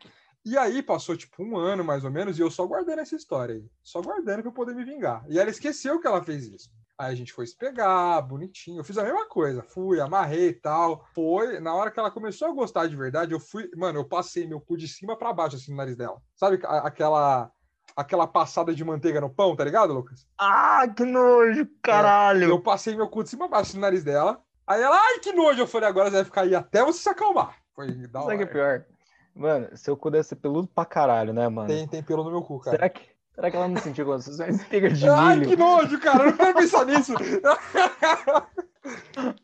E aí passou tipo um ano mais ou menos e eu só guardando essa história aí. Só guardando pra eu poder me vingar. E ela esqueceu que ela fez isso. Aí a gente foi se pegar, bonitinho. Eu fiz a mesma coisa. Fui, amarrei e tal. Foi. Na hora que ela começou a gostar de verdade, eu fui. Mano, eu passei meu cu de cima pra baixo, assim, no nariz dela. Sabe aquela. Aquela passada de manteiga no pão, tá ligado, Lucas? Ah, que nojo, caralho! Eu passei meu cu de cima a baixo no nariz dela. Aí ela, ai, que nojo. Eu falei, agora você vai ficar aí até você se acalmar. Foi da Sabe o que é hora. pior? Mano, seu cu deve ser peludo pra caralho, né, mano? Tem, tem pelo no meu cu, cara. Será que, será que ela não sentiu quando você espiga de Ai, milho? que nojo, cara. Eu não quero pensar nisso.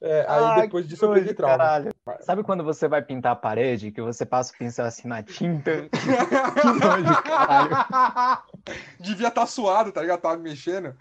É, aí Ai, depois disso eu peguei nojo, trauma. caralho. Sabe quando você vai pintar a parede, que você passa o pincel assim na tinta? que nojo, caralho. Devia estar suado, tá ligado? Tava me mexendo.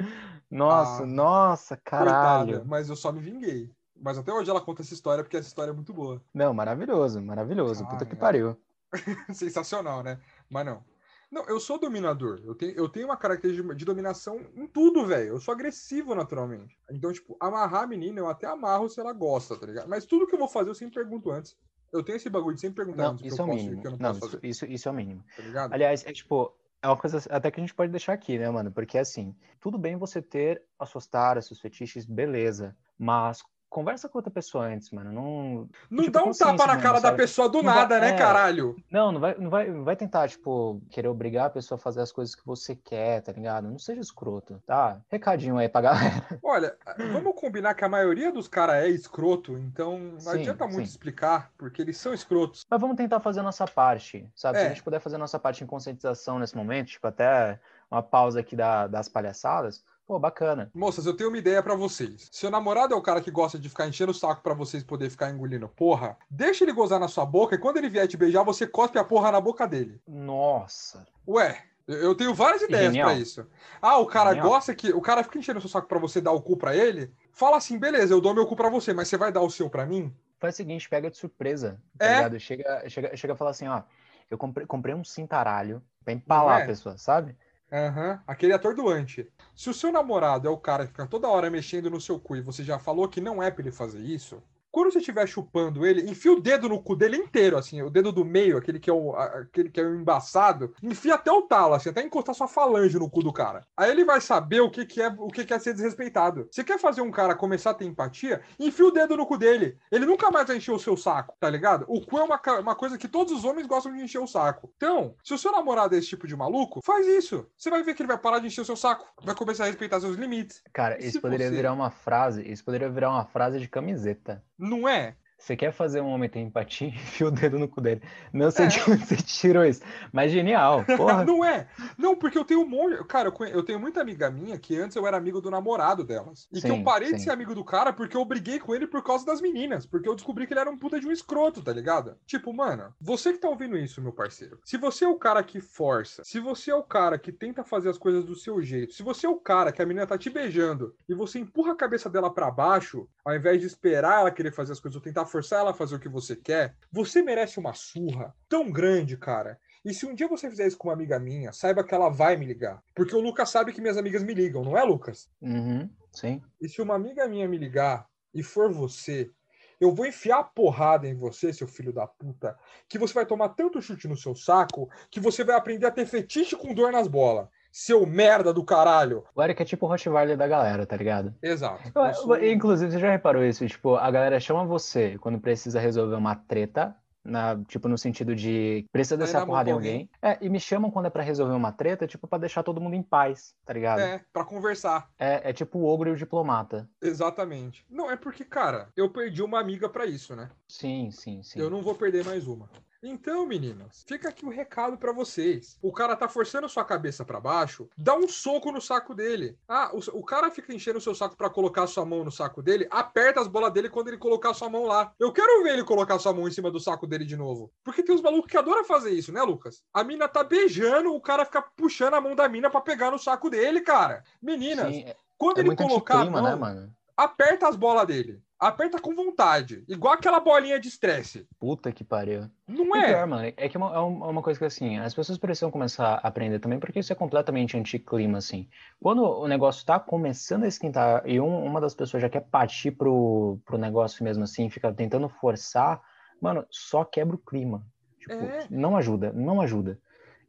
Nossa, Ah, nossa, caralho. Coitada. Mas eu só me vinguei. Mas até hoje ela conta essa história porque essa história é muito boa. Não, maravilhoso, maravilhoso. Ah, Puta que é. pariu. Sensacional, né? Mas não. Não, eu sou dominador. Eu tenho, eu tenho uma característica de dominação em tudo, velho. Eu sou agressivo naturalmente. Então, tipo, amarrar a menina, eu até amarro se ela gosta, tá ligado? Mas tudo que eu vou fazer, eu sempre pergunto antes. Eu tenho esse bagulho de sempre perguntar Não, antes isso é o mínimo. não, Não, isso, isso, isso é o mínimo. tá ligado? Aliás, é tipo, é uma coisa até que a gente pode deixar aqui, né, mano? Porque assim, tudo bem você ter as suas taras, seus fetiches, beleza. Mas conversa com outra pessoa antes, mano. Não, Não tipo, dá um tapa na cara da pessoa do Não vai- nada, né, é. caralho? não, não vai, não vai, não vai tentar, tipo, querer obrigar a pessoa a fazer as coisas que você quer, tá ligado? Não seja escroto, tá? Recadinho aí pra galera. Olha, vamos combinar que a maioria dos caras é escroto, então não Sim, adianta muito sim. explicar, porque eles são escrotos. Mas vamos tentar fazer a nossa parte, sabe? Se É. a gente puder fazer a nossa parte em conscientização nesse momento, tipo, até uma pausa aqui da- das palhaçadas, pô, bacana. Moças, eu tenho uma ideia pra vocês. Seu namorado é o cara que gosta de ficar enchendo o saco pra vocês poder ficar engolindo porra, deixa ele gozar na sua boca e quando ele vier te beijar, você cospe a porra na boca dele. Nossa. Ué, eu tenho várias ideias pra isso. Ah, o cara Genial. gosta que. O cara fica enchendo o seu saco pra você dar o cu pra ele. Fala assim, beleza, eu dou meu cu pra você, mas você vai dar o seu pra mim? Faz o seguinte, pega de surpresa, tá É? ligado? Chega, chega, chega a falar assim, ó, eu comprei, comprei um cintaralho pra empalar é? a pessoa, sabe? Aham, aquele atordoante. Se o seu namorado é o cara que fica toda hora mexendo no seu cu e você já falou que não é pra ele fazer isso, quando você estiver chupando ele, enfia o dedo no cu dele inteiro, assim, o dedo do meio, aquele que é o, aquele que é o embaçado, enfia até o talo, assim, até encostar sua falange no cu do cara. Aí ele vai saber o que, que é o que, que é ser desrespeitado. Você quer fazer um cara começar a ter empatia? Enfia o dedo no cu dele. Ele nunca mais vai encher o seu saco, tá ligado? O cu é uma, uma coisa que todos os homens gostam de encher o saco. Então, se o seu namorado é esse tipo de maluco, faz isso. Você vai ver que ele vai parar de encher o seu saco. Vai começar a respeitar seus limites. Cara, isso poderia você- virar uma frase, isso poderia virar uma frase de camiseta. Não é? Você quer fazer um homem ter empatia? Enfia o dedo no cu dele. Não sei É. de onde você tirou isso, mas genial, porra. Não é. Não, porque eu tenho um monte. Cara, eu, tenho muita amiga minha que antes eu era amigo do namorado delas. E que eu Sim, parei de sim. ser amigo do cara porque eu briguei com ele por causa das meninas. Porque eu descobri que ele era um puta de um escroto, tá ligado? Tipo, mano, você que tá ouvindo isso, meu parceiro. Se você é o cara que força, se você é o cara que tenta fazer as coisas do seu jeito, se você é o cara que a menina tá te beijando e você empurra a cabeça dela pra baixo, ao invés de esperar ela querer fazer as coisas ou tentar forçar ela a fazer o que você quer, você merece uma surra tão grande, cara. E se um dia você fizer isso com uma amiga minha, saiba que ela vai me ligar. Porque o Lucas sabe que minhas amigas me ligam, não é, Lucas? Uhum, sim. E se uma amiga minha me ligar e for você, eu vou enfiar a porrada em você, seu filho da puta, que você vai tomar tanto chute no seu saco que você vai aprender a ter fetiche com dor nas bolas. Seu merda do caralho. O Eric é tipo o Rottweiler da galera, tá ligado? Exato. Eu- sou- Inclusive, você já reparou isso? Tipo, a galera chama você quando precisa resolver uma treta, na, tipo, no sentido de precisa descer a porrada em alguém. É, e me chamam quando é pra resolver uma treta, tipo, pra deixar todo mundo em paz, tá ligado? É, É, pra conversar. é, tipo o ogro e o diplomata. Exatamente. Não, é porque, cara, eu perdi uma amiga pra isso, né? Sim, sim, sim. Eu não vou perder mais uma. Então, meninas, fica aqui o recado pra vocês. O cara tá forçando sua cabeça pra baixo, dá um soco no saco dele. Ah, o, o cara fica enchendo o seu saco pra colocar sua mão no saco dele, aperta as bolas dele quando ele colocar sua mão lá. Eu quero ver ele colocar sua mão em cima do saco dele de novo. Porque tem uns malucos que adoram fazer isso, né, Lucas? A mina tá beijando, o cara fica puxando a mão da mina pra pegar no saco dele, cara. Meninas, Sim, é- quando é ele colocar a anticlima, mão, né, mano? aperta as bolas dele. Aperta com vontade. Igual aquela bolinha de estresse. Puta que pariu. Não é? pior, mano, é que é uma, é é uma coisa que, assim, as pessoas precisam começar a aprender também, porque isso é completamente anticlima, assim. Quando o negócio tá começando a esquentar e um- uma das pessoas já quer partir pro, pro negócio mesmo, assim, fica tentando forçar, mano, só quebra o clima. Tipo, É. não ajuda, não ajuda.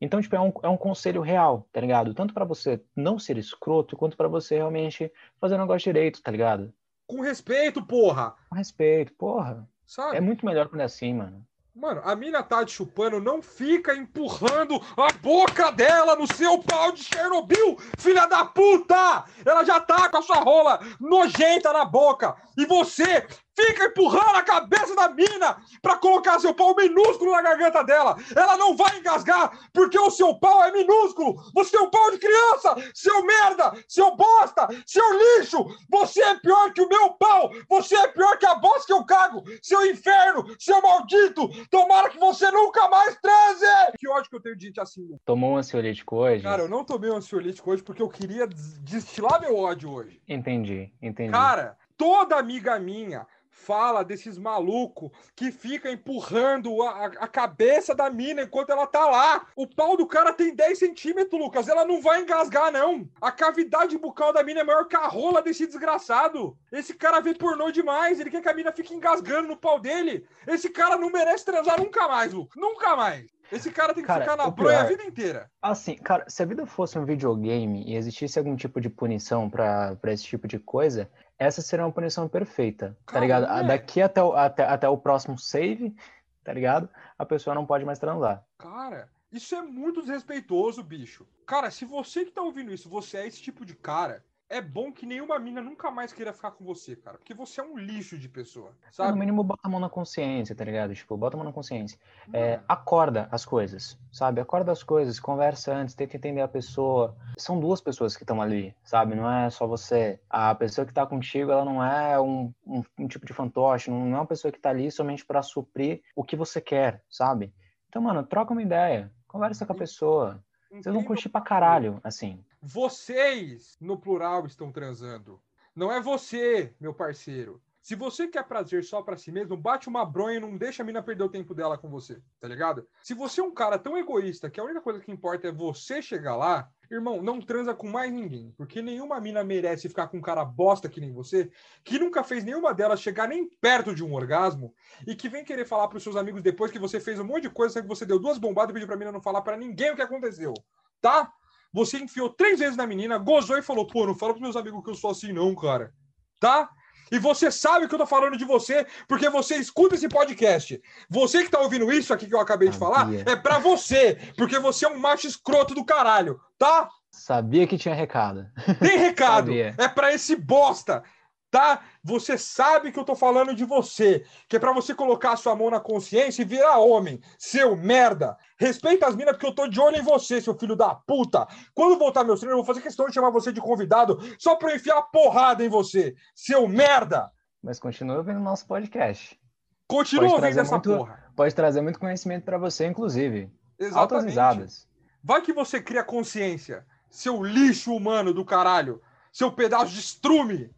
Então, tipo, é um, é um conselho real, tá ligado? Tanto pra você não ser escroto, quanto pra você realmente fazer o negócio direito, tá ligado? Com respeito, porra. Com respeito, porra. Sabe? É muito melhor quando é assim, mano. Mano, a mina tá te chupando, não fica empurrando a boca dela no seu pau de Chernobyl, filha da puta! Ela já tá com a sua rola nojenta na boca. E você fica empurrando a cabeça da mina pra colocar seu pau minúsculo na garganta dela. Ela não vai engasgar porque o seu pau é minúsculo. Você é um pau de criança, seu merda, seu bosta, seu lixo. Você é pior que o meu pau. Você é pior que a bosta que eu cago. Seu inferno, seu maldito. Tomara que você nunca mais transe. Que ódio que eu tenho de gente assim. Tomou um ansiolítico hoje? Cara, eu não tomei um ansiolítico hoje porque eu queria des- destilar meu ódio hoje. Entendi, entendi. Cara, toda amiga minha fala desses malucos que fica empurrando a, a- cabeça da mina enquanto ela tá lá. O pau do cara tem 10 centímetros, Lucas. Ela não vai engasgar, não. A cavidade bucal da mina é maior que a rola desse desgraçado. Esse cara vê pornô demais. Ele quer que a mina fique engasgando no pau dele. Esse cara não merece transar nunca mais, Lucas. Nunca mais. Esse cara tem que Cara, ficar na o bronha a pior- vida inteira. Assim, cara, se a vida fosse um videogame e existisse algum tipo de punição pra esse tipo de coisa, essa seria uma punição perfeita, tá Cara, ligado? é. Daqui até o, até, até o próximo save, tá ligado? A pessoa não pode mais transar. Cara, isso é muito desrespeitoso, bicho. Cara, se você que tá ouvindo isso, você é esse tipo de cara, é bom que nenhuma mina nunca mais queira ficar com você, cara. Porque você é um lixo de pessoa, No sabe? mínimo, bota a mão na consciência, tá ligado? Tipo, bota a mão na consciência. É, Mano, acorda as coisas, sabe? Acorda as coisas, conversa antes, tenta entender a pessoa. São duas pessoas que estão ali, sabe? Não é só você. A pessoa que tá contigo, ela não é um, um, um tipo de fantoche, não é uma pessoa que tá ali somente para suprir o que você quer, sabe? Então, mano, troca uma ideia, conversa com a pessoa. Vocês vão curtir pra caralho, assim. Vocês, no plural, estão transando. Não é você, meu parceiro. Se você quer prazer só pra si mesmo, bate uma bronha e não deixa a mina perder o tempo dela com você, tá ligado? Se você é um cara tão egoísta que a única coisa que importa é você chegar lá, irmão, não transa com mais ninguém, porque nenhuma mina merece ficar com um cara bosta que nem você, que nunca fez nenhuma delas chegar nem perto de um orgasmo e que vem querer falar pros seus amigos depois que você fez um monte de coisa, que você deu duas bombadas e pediu pra mina não falar pra ninguém o que aconteceu, tá? Você enfiou três vezes na menina, gozou e falou: pô, não fala pros meus amigos que eu sou assim, não, cara. Tá? E você sabe que eu tô falando de você porque você escuta esse podcast. Você que tá ouvindo isso aqui que eu acabei de falar, Sabia. é pra você, porque você é um macho escroto do caralho, tá? Sabia que tinha recado. Tem recado. Sabia. É pra esse bosta, tá? Você sabe que eu tô falando de você, que é pra você colocar a sua mão na consciência e virar homem, seu merda. Respeita as minas porque eu tô de olho em você, seu filho da puta. Quando voltar meus treinos, eu vou fazer questão de chamar você de convidado só pra eu enfiar a porrada em você, seu merda. Mas continua ouvindo nosso podcast. Continua ouvindo essa muito- porra. Pode trazer muito conhecimento pra você, inclusive. Altas Exatamente. Vai que você cria consciência, seu lixo humano do caralho, seu pedaço de estrume.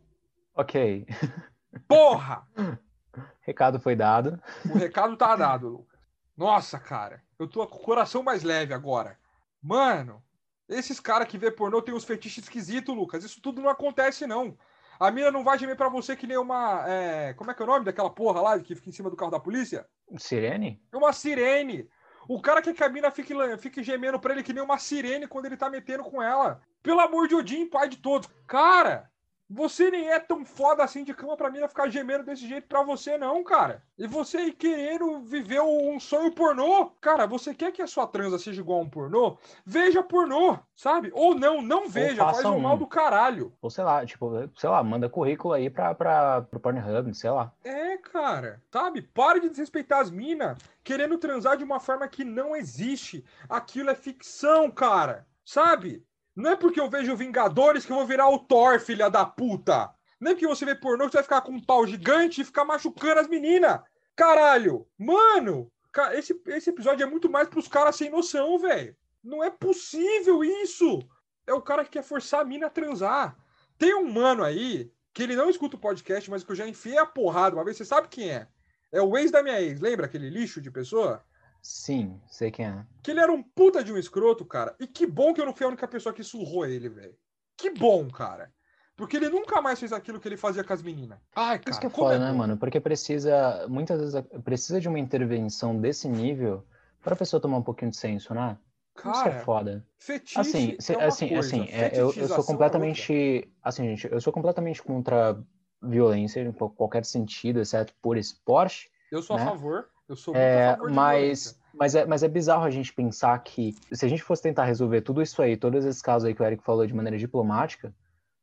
Ok. Porra! Recado foi dado. O recado tá dado, Lucas. Nossa, cara, eu tô com o coração mais leve agora. Mano, esses caras que vê pornô tem uns fetiches esquisitos, Lucas. Isso tudo não acontece, não. A mina não vai gemer pra você que nem uma. é, Como é que é o nome daquela porra lá que fica em cima do carro da polícia? Sirene? É uma sirene. O cara quer que a mina fique gemendo pra ele que nem uma sirene quando ele tá metendo com ela. Pelo amor de Odin, pai de todos. Cara, Você nem é tão foda assim de cama pra mina ficar gemendo desse jeito pra você, não, cara. E você aí querendo viver um sonho pornô, cara, você quer que a sua transa seja igual a um pornô? Veja pornô, sabe? Ou não, não veja, faz um mal do caralho. Ou sei lá, tipo, sei lá, manda currículo aí pra, pra, pro Pornhub, sei lá. É, cara, sabe? Pare de desrespeitar as minas querendo transar de uma forma que não existe. Aquilo é ficção, cara, sabe? Não é porque eu vejo Vingadores que eu vou virar o Thor, filha da puta. Não é porque você vê pornô que você vai ficar com um pau gigante e ficar machucando as meninas. Caralho! Mano! Esse, esse episódio é muito mais pros caras sem noção, velho. Não é possível isso! É o cara que quer forçar a mina a transar. Tem um mano aí que ele não escuta o podcast, mas que eu já enfiei a porrada uma vez. Você sabe quem é? É o ex da minha ex. Lembra aquele lixo de pessoa? Sim, sei quem é. Que ele era um puta de um escroto, cara. E que bom que eu não fui a única pessoa que surrou ele, velho. Que bom, cara. Porque ele nunca mais fez aquilo que ele fazia com as meninas. Ai, cara. Isso que é foda, é né, mano? Porque precisa, muitas vezes, precisa de uma intervenção desse nível para a pessoa tomar um pouquinho de senso, né? Cara, Isso é foda. Fetiche assim, é assim, assim, é, eu, eu sou completamente, é assim, gente, eu sou completamente contra violência em qualquer sentido, exceto por esporte. Eu sou né? a favor. Eu sou é, mas, mas, é, mas é bizarro a gente pensar que se a gente fosse tentar resolver tudo isso aí, todos esses casos aí que o Eric falou de maneira diplomática,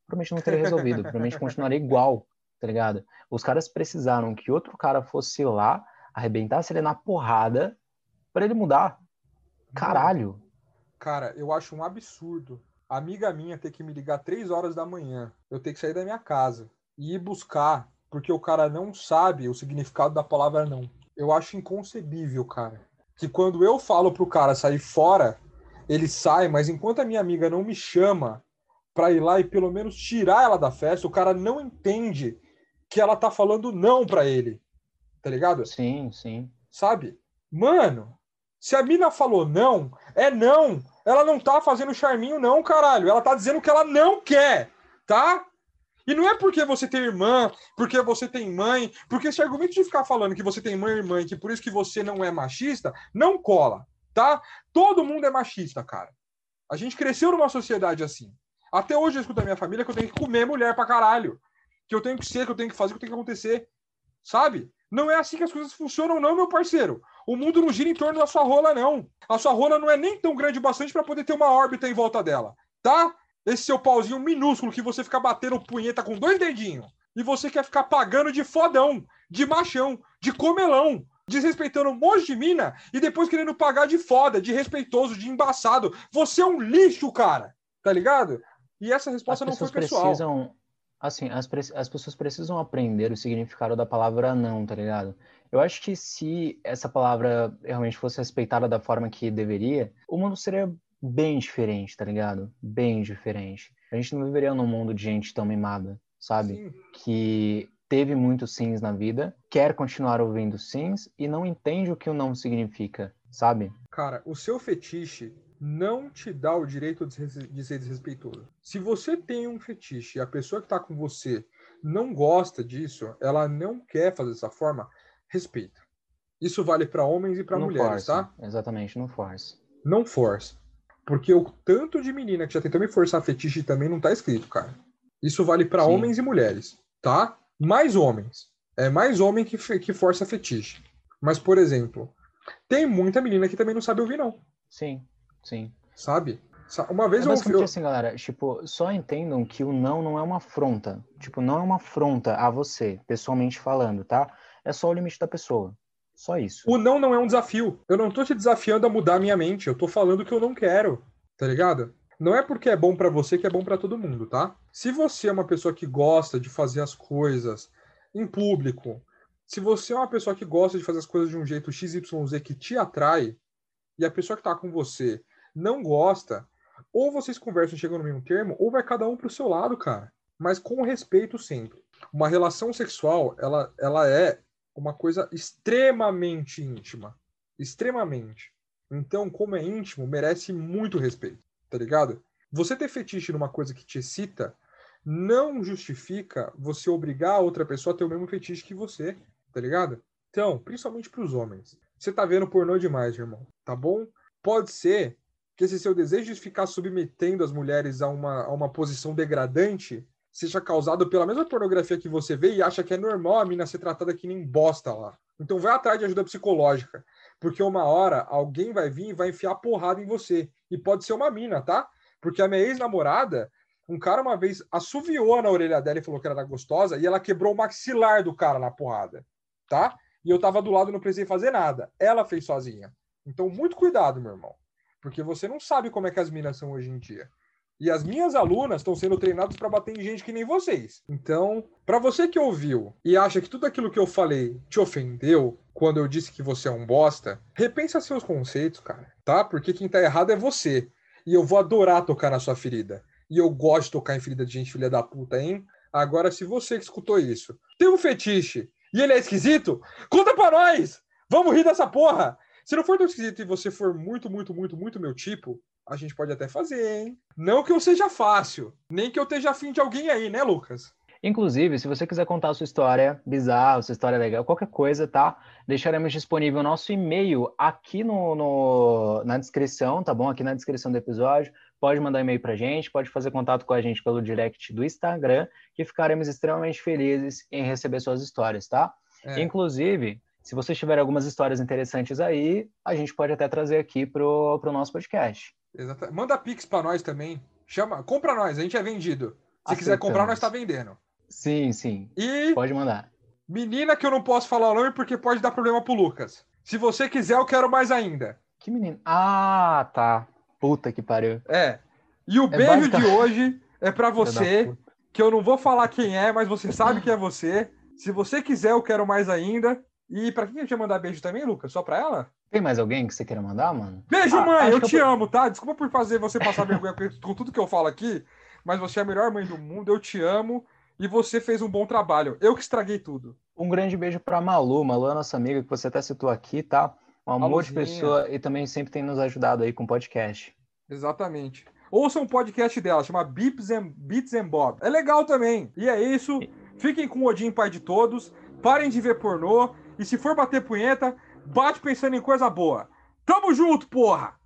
provavelmente não teria resolvido, provavelmente continuaria igual, tá ligado? Os caras precisaram que outro cara fosse lá, arrebentasse ele na porrada para ele mudar. Caralho. Cara, eu acho um absurdo. A amiga minha ter que me ligar três horas da manhã, eu ter que sair da minha casa e ir buscar, porque o cara não sabe o significado da palavra não eu acho inconcebível, cara. Que quando eu falo pro cara sair fora, ele sai, mas enquanto a minha amiga não me chama pra ir lá e pelo menos tirar ela da festa, o cara não entende que ela tá falando não pra ele. Tá ligado? Sim, sim. Sabe? Mano, se a mina falou não, é não. Ela não tá fazendo charminho, não, caralho. Ela tá dizendo que ela não quer, tá? E não é porque você tem irmã, porque você tem mãe, porque esse argumento de ficar falando que você tem mãe e irmã e que por isso que você não é machista, não cola, tá? Todo mundo é machista, cara. A gente cresceu numa sociedade assim. Até hoje eu escuto da minha família que eu tenho que comer mulher pra caralho. Que eu tenho que ser, que eu tenho que fazer, que eu tenho que acontecer. Sabe? Não é assim que as coisas funcionam, não, meu parceiro. O mundo não gira em torno da sua rola, não. A sua rola não é nem tão grande bastante para poder ter uma órbita em volta dela, tá? Esse seu pauzinho minúsculo que você fica batendo punheta com dois dedinhos e você quer ficar pagando de fodão, de machão, de comelão, desrespeitando um monte de mina e depois querendo pagar de foda, de respeitoso, de embaçado. Você é um lixo, cara. Tá ligado? E essa resposta não foi pessoal. Precisam, assim, as, as pessoas precisam aprender o significado da palavra não, tá ligado? Eu acho que se essa palavra realmente fosse respeitada da forma que deveria, o mundo seria bem diferente, tá ligado? Bem diferente. A gente não viveria num mundo de gente tão mimada, sabe? Sim. Que teve muitos sims na vida, quer continuar ouvindo sims e não entende o que o não significa, sabe? Cara, o seu fetiche não te dá o direito de ser desrespeitoso. Se você tem um fetiche e a pessoa que tá com você não gosta disso, ela não quer fazer dessa forma, respeita. Isso vale para homens e para mulheres, force. tá? Exatamente, não force. Não force. Porque o tanto de menina que já tentou me forçar fetiche também não tá escrito, cara. Isso vale para homens e mulheres, tá? Mais homens. É mais homem que, que força fetiche. Mas, por exemplo, tem muita menina que também não sabe ouvir, não. Sim, sim. Sabe? Uma vez é eu ouvi. assim, galera, tipo, só entendam que o não não é uma afronta. Tipo, não é uma afronta a você, pessoalmente falando, tá? É só o limite da pessoa. Só isso. O não não é um desafio. Eu não tô te desafiando a mudar a minha mente. Eu tô falando que eu não quero. Tá ligado? Não é porque é bom para você que é bom para todo mundo, tá? Se você é uma pessoa que gosta de fazer as coisas em público, se você é uma pessoa que gosta de fazer as coisas de um jeito XYZ que te atrai, e a pessoa que tá com você não gosta, ou vocês conversam e chegam no mesmo termo, ou vai cada um pro seu lado, cara. Mas com respeito sempre. Uma relação sexual, ela, ela é uma coisa extremamente íntima. Extremamente. Então, como é íntimo, merece muito respeito, tá ligado? Você ter fetiche numa coisa que te excita não justifica você obrigar a outra pessoa a ter o mesmo fetiche que você, tá ligado? Então, principalmente para os homens. Você tá vendo pornô demais, irmão, tá bom? Pode ser que esse seu desejo de ficar submetendo as mulheres a uma, a uma posição degradante seja causado pela mesma pornografia que você vê e acha que é normal a mina ser tratada que nem bosta lá. Então vai atrás de ajuda psicológica, porque uma hora alguém vai vir e vai enfiar porrada em você. E pode ser uma mina, tá? Porque a minha ex-namorada, um cara uma vez assoviou na orelha dela e falou que era gostosa e ela quebrou o maxilar do cara na porrada, tá? E eu tava do lado e não precisei fazer nada. Ela fez sozinha. Então, muito cuidado, meu irmão. Porque você não sabe como é que as minas são hoje em dia. E as minhas alunas estão sendo treinadas para bater em gente que nem vocês. Então, para você que ouviu e acha que tudo aquilo que eu falei te ofendeu quando eu disse que você é um bosta, repensa seus conceitos, cara, tá? Porque quem tá errado é você. E eu vou adorar tocar na sua ferida. E eu gosto de tocar em ferida de gente filha da puta, hein? Agora, se você que escutou isso tem um fetiche e ele é esquisito, conta pra nós! Vamos rir dessa porra! Se não for tão esquisito e você for muito, muito, muito, muito meu tipo, a gente pode até fazer, hein? Não que eu seja fácil, nem que eu esteja afim de alguém aí, né, Lucas? Inclusive, se você quiser contar a sua história bizarra, sua história legal, qualquer coisa, tá? Deixaremos disponível o nosso e-mail aqui no, no, na descrição, tá bom? Aqui na descrição do episódio. Pode mandar e-mail pra gente, pode fazer contato com a gente pelo direct do Instagram, que ficaremos extremamente felizes em receber suas histórias, tá? É. Inclusive, se vocês tiverem algumas histórias interessantes aí, a gente pode até trazer aqui pro, pro nosso podcast. Exatamente. Manda Pix para nós também. Chama, compra nós, a gente é vendido. Se Aceitamos. quiser comprar, nós está vendendo. Sim, sim. E pode mandar. Menina que eu não posso falar o nome porque pode dar problema pro Lucas. Se você quiser, eu quero mais ainda. Que menino? Ah, tá. Puta que pariu. É. E o é beijo de hoje é para você, que eu não vou falar quem é, mas você sabe que é você. Se você quiser, eu quero mais ainda. E para quem a gente vai mandar beijo também, Lucas? Só para ela? Tem mais alguém que você queira mandar, mano? Beijo, ah, mãe! Eu te eu... amo, tá? Desculpa por fazer você passar vergonha com tudo que eu falo aqui, mas você é a melhor mãe do mundo, eu te amo e você fez um bom trabalho. Eu que estraguei tudo. Um grande beijo pra Malu. Malu é nossa amiga que você até citou aqui, tá? Um amor Maluzinha. de pessoa e também sempre tem nos ajudado aí com podcast. Exatamente. Ouça um podcast dela, chama Beeps and, Beats and Bob. É legal também. E é isso. Fiquem com o Odin, pai de todos. Parem de ver pornô. E se for bater punheta, bate pensando em coisa boa. Tamo junto, porra!